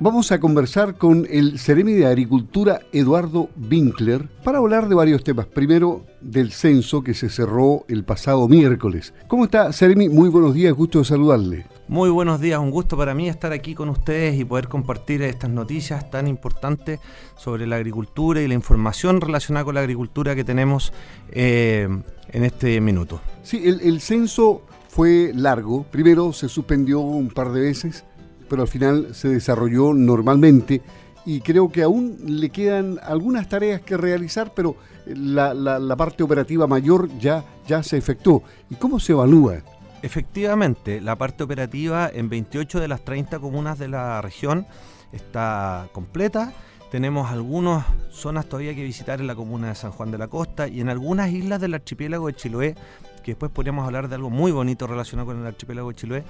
Vamos a conversar con el Ceremi de Agricultura Eduardo Winkler para hablar de varios temas. Primero, del censo que se cerró el pasado miércoles. ¿Cómo está, Ceremi? Muy buenos días, gusto de saludarle. Muy buenos días, un gusto para mí estar aquí con ustedes y poder compartir estas noticias tan importantes sobre la agricultura y la información relacionada con la agricultura que tenemos eh, en este minuto. Sí, el, el censo fue largo. Primero se suspendió un par de veces pero al final se desarrolló normalmente y creo que aún le quedan algunas tareas que realizar, pero la, la, parte operativa mayor ya, ya se efectuó. ¿Y cómo se evalúa? Efectivamente, la parte operativa en 28 de las 30 comunas de la región está completa. Tenemos algunas zonas todavía que visitar en la comuna de San Juan de la Costa y en algunas islas del archipiélago de Chiloé, que después podríamos hablar de algo muy bonito relacionado con el archipiélago de Chiloé,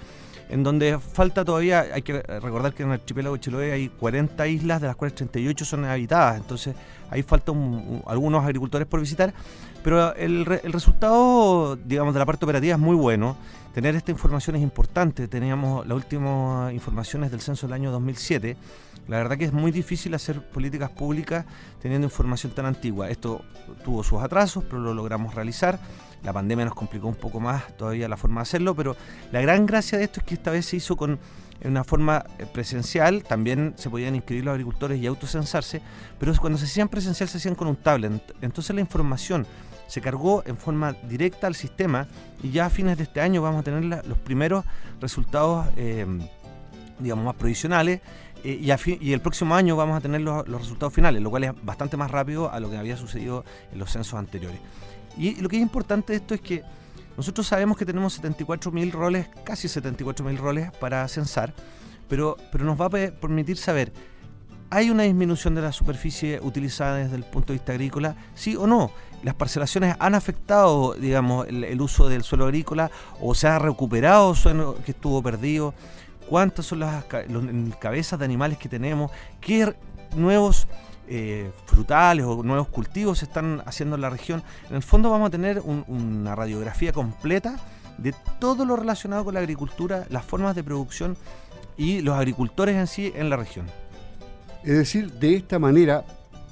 en donde falta todavía, hay que recordar que en el archipiélago de hay 40 islas, de las cuales 38 son habitadas, entonces ahí faltan algunos agricultores por visitar, pero el, el, resultado, digamos, de la parte operativa es muy bueno. Tener esta información es importante. Teníamos las últimas informaciones del censo del año 2007. La verdad que es muy difícil hacer políticas públicas teniendo información tan antigua. Esto tuvo sus atrasos, pero lo logramos realizar. La pandemia nos complicó un poco más todavía la forma de hacerlo, pero la gran gracia de esto es que esta vez se hizo con una forma eh, presencial, también se podían inscribir los agricultores y autocensarse, pero cuando se hacían presencial se hacían con un tablet. Entonces la información se cargó en forma directa al sistema y ya a fines de este año vamos a tener los primeros resultados, eh, digamos, más provisionales eh, y, el próximo año vamos a tener los, los resultados finales, lo cual es bastante más rápido a lo que había sucedido en los censos anteriores. Y lo que es importante de esto es que nosotros sabemos que tenemos 74.000 roles, casi 74.000 roles para censar, pero, pero nos va a permitir saber, ¿hay una disminución de la superficie utilizada desde el punto de vista agrícola? ¿Sí o no? ¿Las parcelaciones han afectado, digamos, el, uso del suelo agrícola o se ha recuperado suelo que estuvo perdido? ¿Cuántas son las cabezas de animales que tenemos? ¿Qué nuevos eh, frutales o nuevos cultivos se están haciendo en la región. En el fondo vamos a tener una radiografía completa de todo lo relacionado con la agricultura, las formas de producción y los agricultores en sí en la región. Es decir, de esta manera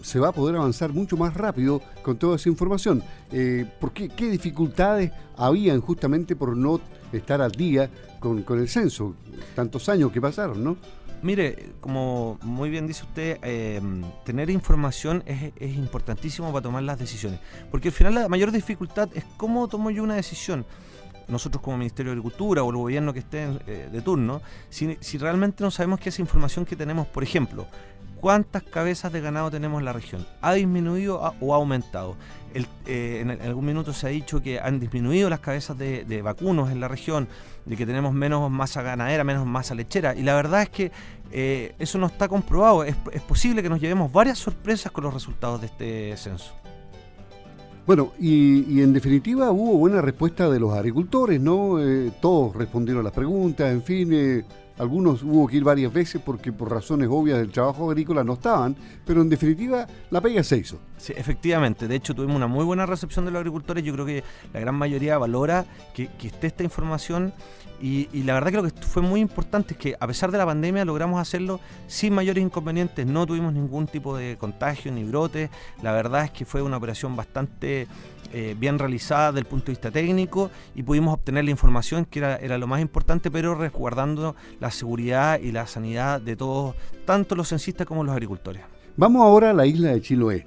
se va a poder avanzar mucho más rápido con toda esa información. Eh, ¿por qué, dificultades habían justamente por no estar al día con, con el censo? Tantos años que pasaron, ¿no? Mire, como muy bien dice usted, eh, tener información es, importantísimo para tomar las decisiones. Porque al final la mayor dificultad es cómo tomo yo una decisión. Nosotros como Ministerio de Agricultura o el gobierno que esté eh, de turno, si, si realmente no sabemos que esa información que tenemos, por ejemplo, cuántas cabezas de ganado tenemos en la región. ¿Ha disminuido o ha aumentado? Eh, en, algún minuto se ha dicho que han disminuido las cabezas de, vacunos en la región, de que tenemos menos masa ganadera, menos masa lechera. Y la verdad es que eh, eso no está comprobado. Es, posible que nos llevemos varias sorpresas con los resultados de este censo. Bueno, y, en definitiva hubo buena respuesta de los agricultores, ¿no? Eh, todos respondieron las preguntas, en fin, algunos hubo que ir varias veces porque por razones obvias del trabajo agrícola no estaban, pero en definitiva la pega se hizo. Sí, efectivamente. De hecho, tuvimos una muy buena recepción de los agricultores. Yo creo que la gran mayoría valora que, esté esta información y, la verdad que lo que fue muy importante es que a pesar de la pandemia logramos hacerlo sin mayores inconvenientes, no tuvimos ningún tipo de contagio ni brote, la verdad es que fue una operación bastante eh, bien realizada desde el punto de vista técnico y pudimos obtener la información que era, lo más importante, pero resguardando la seguridad y la sanidad de todos, tanto los censistas como los agricultores. Vamos ahora a la isla de Chiloé,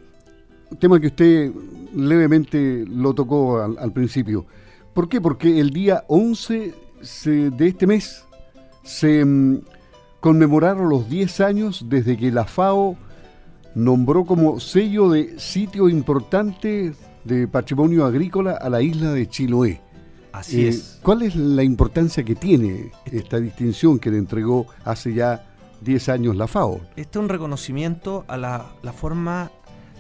tema que usted levemente lo tocó al, principio. ¿Por qué? Porque el día 11 de este mes se mm, conmemoraron los 10 años desde que la FAO nombró como sello de sitio importante de patrimonio agrícola a la isla de Chiloé. Así eh, es. ¿Cuál es la importancia que tiene esta distinción que le entregó hace ya 10 años la FAO? Este es un reconocimiento a la, forma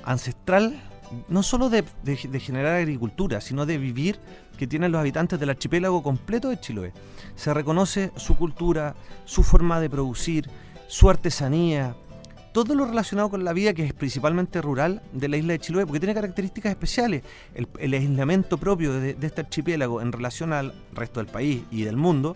ancestral, no solo de, generar agricultura, sino de vivir que tienen los habitantes del archipiélago completo de Chiloé. Se reconoce su cultura, su forma de producir, su artesanía, todo lo relacionado con la vida, que es principalmente rural, de la isla de Chiloé, porque tiene características especiales. El, aislamiento propio de, este archipiélago en relación al resto del país y del mundo,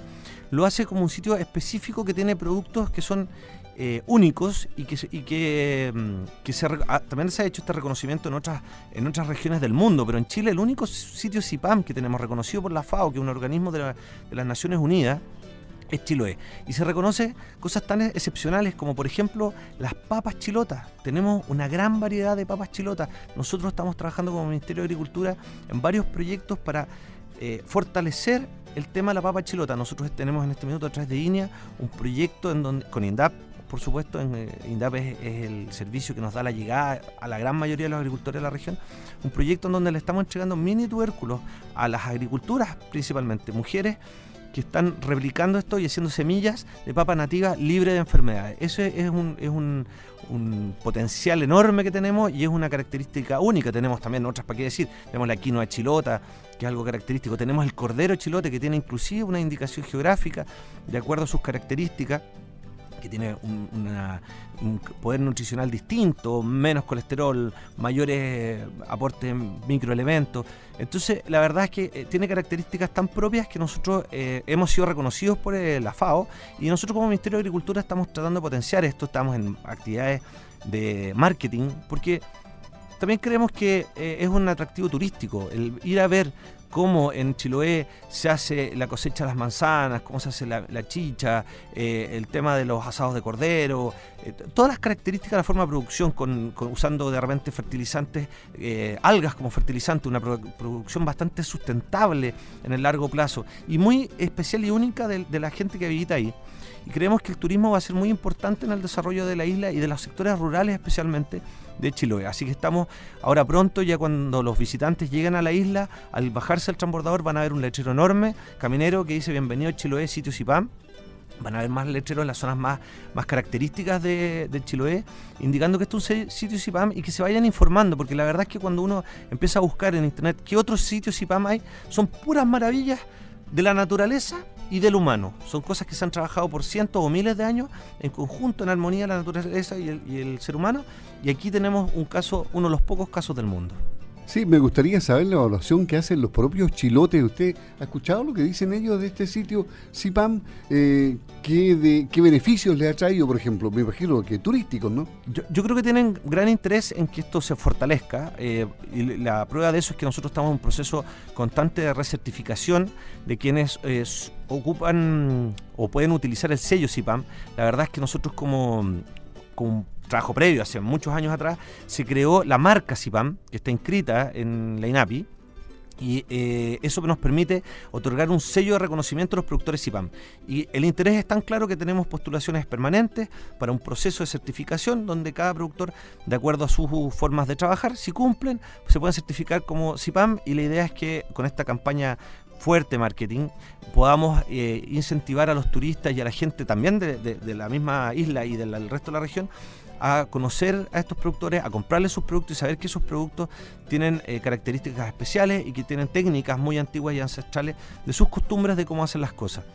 lo hace como un sitio específico que tiene productos que son eh, únicos y que, que, mm, se, ah, también se ha hecho este reconocimiento en otras, otras regiones del mundo, pero en Chile el único sitio CIPAM que tenemos reconocido por la FAO, que es un organismo de, de las Naciones Unidas, es Chiloé. Y se reconoce cosas tan excepcionales como, por ejemplo, las papas chilotas. Tenemos una gran variedad de papas chilotas. Nosotros estamos trabajando como Ministerio de Agricultura en varios proyectos para eh, fortalecer el tema de la papa chilota. Nosotros tenemos en este minuto a través de INEA un proyecto en donde, con INDAP, por supuesto, en, eh, INDAP es, el servicio que nos da la llegada a la gran mayoría de los agricultores de la región, un proyecto en donde le estamos entregando mini tubérculos a las agriculturas, principalmente mujeres que están replicando esto y haciendo semillas de papa nativa libre de enfermedades. Eso es un, es un, un, potencial enorme que tenemos y es una característica única. Tenemos también otras, ¿para qué decir? Tenemos la quinoa chilota, que es algo característico. Tenemos el cordero chilote, que tiene inclusive una indicación geográfica de acuerdo a sus características que tiene un, poder nutricional distinto, menos colesterol, mayores aportes microelementos. Entonces, la verdad es que eh, tiene características tan propias que nosotros eh, hemos sido reconocidos por eh, la FAO y nosotros como Ministerio de Agricultura estamos tratando de potenciar esto, estamos en actividades de marketing, porque también creemos que es un atractivo turístico, el ir a ver cómo en Chiloé se hace la cosecha de las manzanas, cómo se hace la, chicha, eh, el tema de los asados de cordero, eh, todas las características de la forma de producción, con, usando de repente fertilizantes, eh, algas como fertilizante, una producción bastante sustentable en el largo plazo y muy especial y única de, de la gente que habita ahí y creemos que el turismo va a ser muy importante en el desarrollo de la isla y de los sectores rurales especialmente de Chiloé. Así que estamos ahora pronto, ya cuando los visitantes lleguen a la isla, al bajarse al transbordador van a ver un letrero enorme, caminero, que dice bienvenido a Chiloé, sitio Cipam. Van a ver más letreros en las zonas más, más características de, Chiloé, indicando que esto es un sitio CIPAM y que se vayan informando, porque la verdad es que cuando uno empieza a buscar en internet qué otros sitios CIPAM hay, son puras maravillas de la naturaleza y del humano. Son cosas que se han trabajado por cientos o miles de años en conjunto, en armonía la naturaleza y el, y el ser humano. Y aquí tenemos un caso, uno de los pocos casos del mundo. Sí, me gustaría saber la evaluación que hacen los propios chilotes. ¿Usted ha escuchado lo que dicen ellos de este sitio CIPAM? Eh, ¿qué, de, ¿Qué beneficios le ha traído, por ejemplo? Me imagino que turísticos, ¿no? Yo, creo que tienen gran interés en que esto se fortalezca. Eh, y la prueba de eso es que nosotros estamos en un proceso constante de recertificación de quienes eh, ocupan o pueden utilizar el sello CIPAM. La verdad es que nosotros como, como trabajo previo, hace muchos años atrás, se creó la marca CIPAM, que está inscrita en la INAPI, y eh, eso nos permite otorgar un sello de reconocimiento a los productores CIPAM. Y el interés es tan claro que tenemos postulaciones permanentes para un proceso de certificación donde cada productor, de acuerdo a sus formas de trabajar, si cumplen, se pueden certificar como CIPAM y la idea es que con esta campaña fuerte marketing, podamos eh, incentivar a los turistas y a la gente también de, la misma isla y del resto de la región a conocer a estos productores, a comprarles sus productos y saber que esos productos tienen eh, características especiales y que tienen técnicas muy antiguas y ancestrales de sus costumbres de cómo hacer las cosas.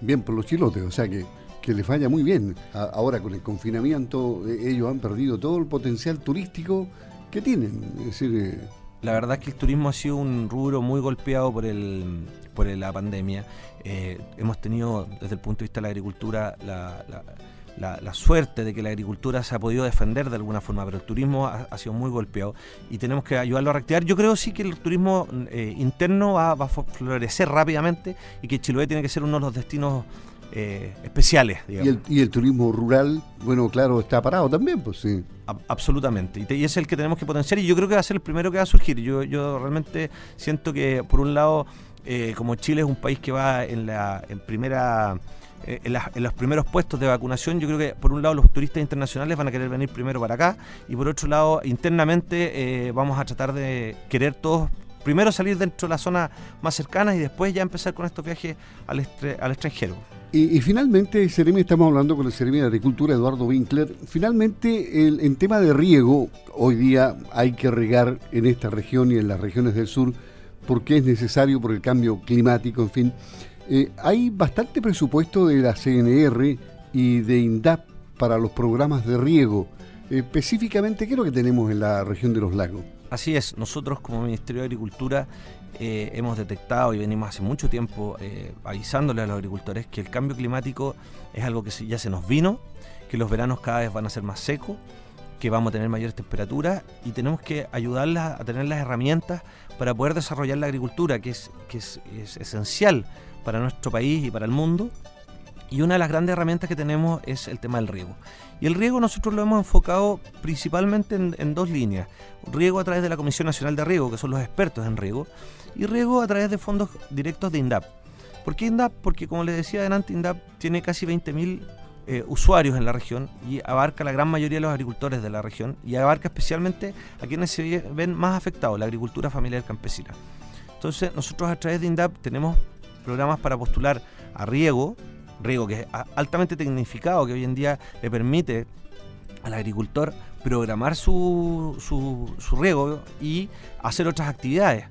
Bien, por los chilotes, o sea que, que les vaya muy bien. ahora con el confinamiento eh, ellos han perdido todo el potencial turístico que tienen. Es decir, la verdad es que el turismo ha sido un rubro muy golpeado por el por la pandemia. hemos tenido desde el punto de vista de la agricultura la la, suerte de que la agricultura se ha podido defender de alguna forma, pero el turismo ha, sido muy golpeado y tenemos que ayudarlo a reactivar. Yo creo sí que el turismo eh, interno va, a florecer rápidamente y que Chiloé tiene que ser uno de los destinos eh, especiales. ¿Y el, turismo rural, bueno, claro, está parado también, pues sí. absolutamente, y, es el que tenemos que potenciar y yo creo que va a ser el primero que va a surgir. Yo, yo realmente siento que, por un lado, eh, como Chile es un país que va en la en primera eh, en, los primeros puestos de vacunación, yo creo que por un lado los turistas internacionales van a querer venir primero para acá y por otro lado internamente eh, vamos a tratar de querer todos primero salir dentro de la zona más cercana y después ya empezar con estos viajes al, extranjero. Y, finalmente, Seremi, estamos hablando con el Seremi de Agricultura, Eduardo Winkler. Finalmente, en tema de riego, hoy día hay que regar en esta región y en las regiones del sur porque es necesario por el cambio climático, en fin. Eh, hay bastante presupuesto de la CNR y de INDAP para los programas de riego. Específicamente, ¿qué es lo que tenemos en la región de los lagos? Así es, nosotros como Ministerio de Agricultura eh, hemos detectado y venimos hace mucho tiempo eh, avisándole a los agricultores que el cambio climático es algo que ya se nos vino, que los veranos cada vez van a ser más secos, que vamos a tener mayores temperaturas y tenemos que ayudarlas a tener las herramientas para poder desarrollar la agricultura, que es, que es, esencial para nuestro país y para el mundo. Y una de las grandes herramientas que tenemos es el tema del riego. Y el riego nosotros lo hemos enfocado principalmente en, dos líneas. Riego a través de la Comisión Nacional de Riego, que son los expertos en riego, y riego a través de fondos directos de INDAP. ¿Por qué INDAP? Porque como les decía adelante, INDAP tiene casi 20.000 eh, usuarios en la región y abarca la gran mayoría de los agricultores de la región y abarca especialmente a quienes se ven más afectados, la agricultura familiar campesina. Entonces nosotros a través de INDAP tenemos programas para postular a riego, riego que es altamente tecnificado, que hoy en día le permite al agricultor programar su, su, su riego y hacer otras actividades.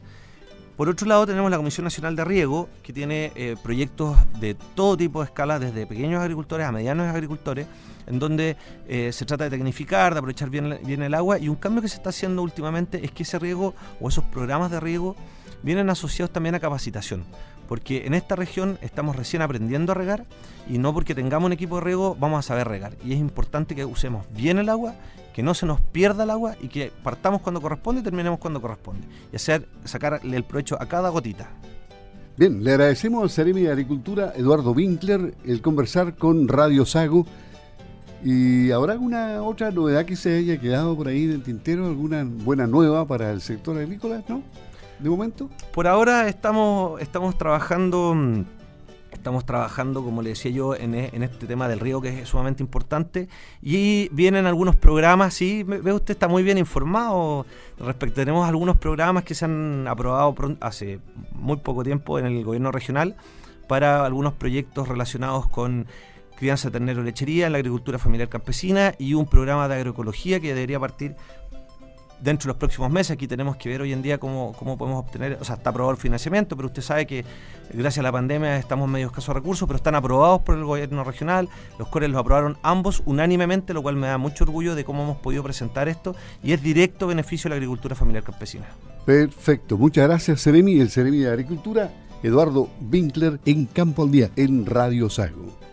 Por otro lado, tenemos la Comisión Nacional de Riego, que tiene eh, proyectos de todo tipo de escala, desde pequeños agricultores a medianos agricultores, en donde eh, se trata de tecnificar, de aprovechar bien, bien el agua. Y un cambio que se está haciendo últimamente es que ese riego o esos programas de riego vienen asociados también a capacitación porque en esta región estamos recién aprendiendo a regar y no porque tengamos un equipo de riego vamos a saber regar. Y es importante que usemos bien el agua, que no se nos pierda el agua y que partamos cuando corresponde y terminemos cuando corresponde. Y hacer, sacarle el provecho a cada gotita. Bien, le agradecemos al Ceremi de Agricultura, Eduardo Winkler, el conversar con Radio Sago. ¿Y habrá alguna otra novedad que se haya quedado por ahí en el tintero? ¿Alguna buena nueva para el sector agrícola? ¿No? De momento? Por ahora estamos, estamos trabajando. Mm, estamos trabajando, como le decía yo, en, e, este tema del río que es sumamente importante. Y vienen algunos programas, sí, ve usted está muy bien informado. Respecto, tenemos algunos programas que se han aprobado hace muy poco tiempo en el gobierno regional para algunos proyectos relacionados con crianza ternero lechería en la agricultura familiar campesina y un programa de agroecología que debería partir dentro de los próximos meses. Aquí tenemos que ver hoy en día cómo, cómo podemos obtener, o sea, está aprobado el financiamiento, pero usted sabe que gracias a la pandemia estamos medio escasos de recursos, pero están aprobados por el gobierno regional. Los CORES los aprobaron ambos unánimemente, lo cual me da mucho orgullo de cómo hemos podido presentar esto y es directo beneficio de la agricultura familiar campesina. Perfecto, muchas gracias Ceremi, el Ceremi de Agricultura, Eduardo Winkler en Campo al Día, en Radio Sago.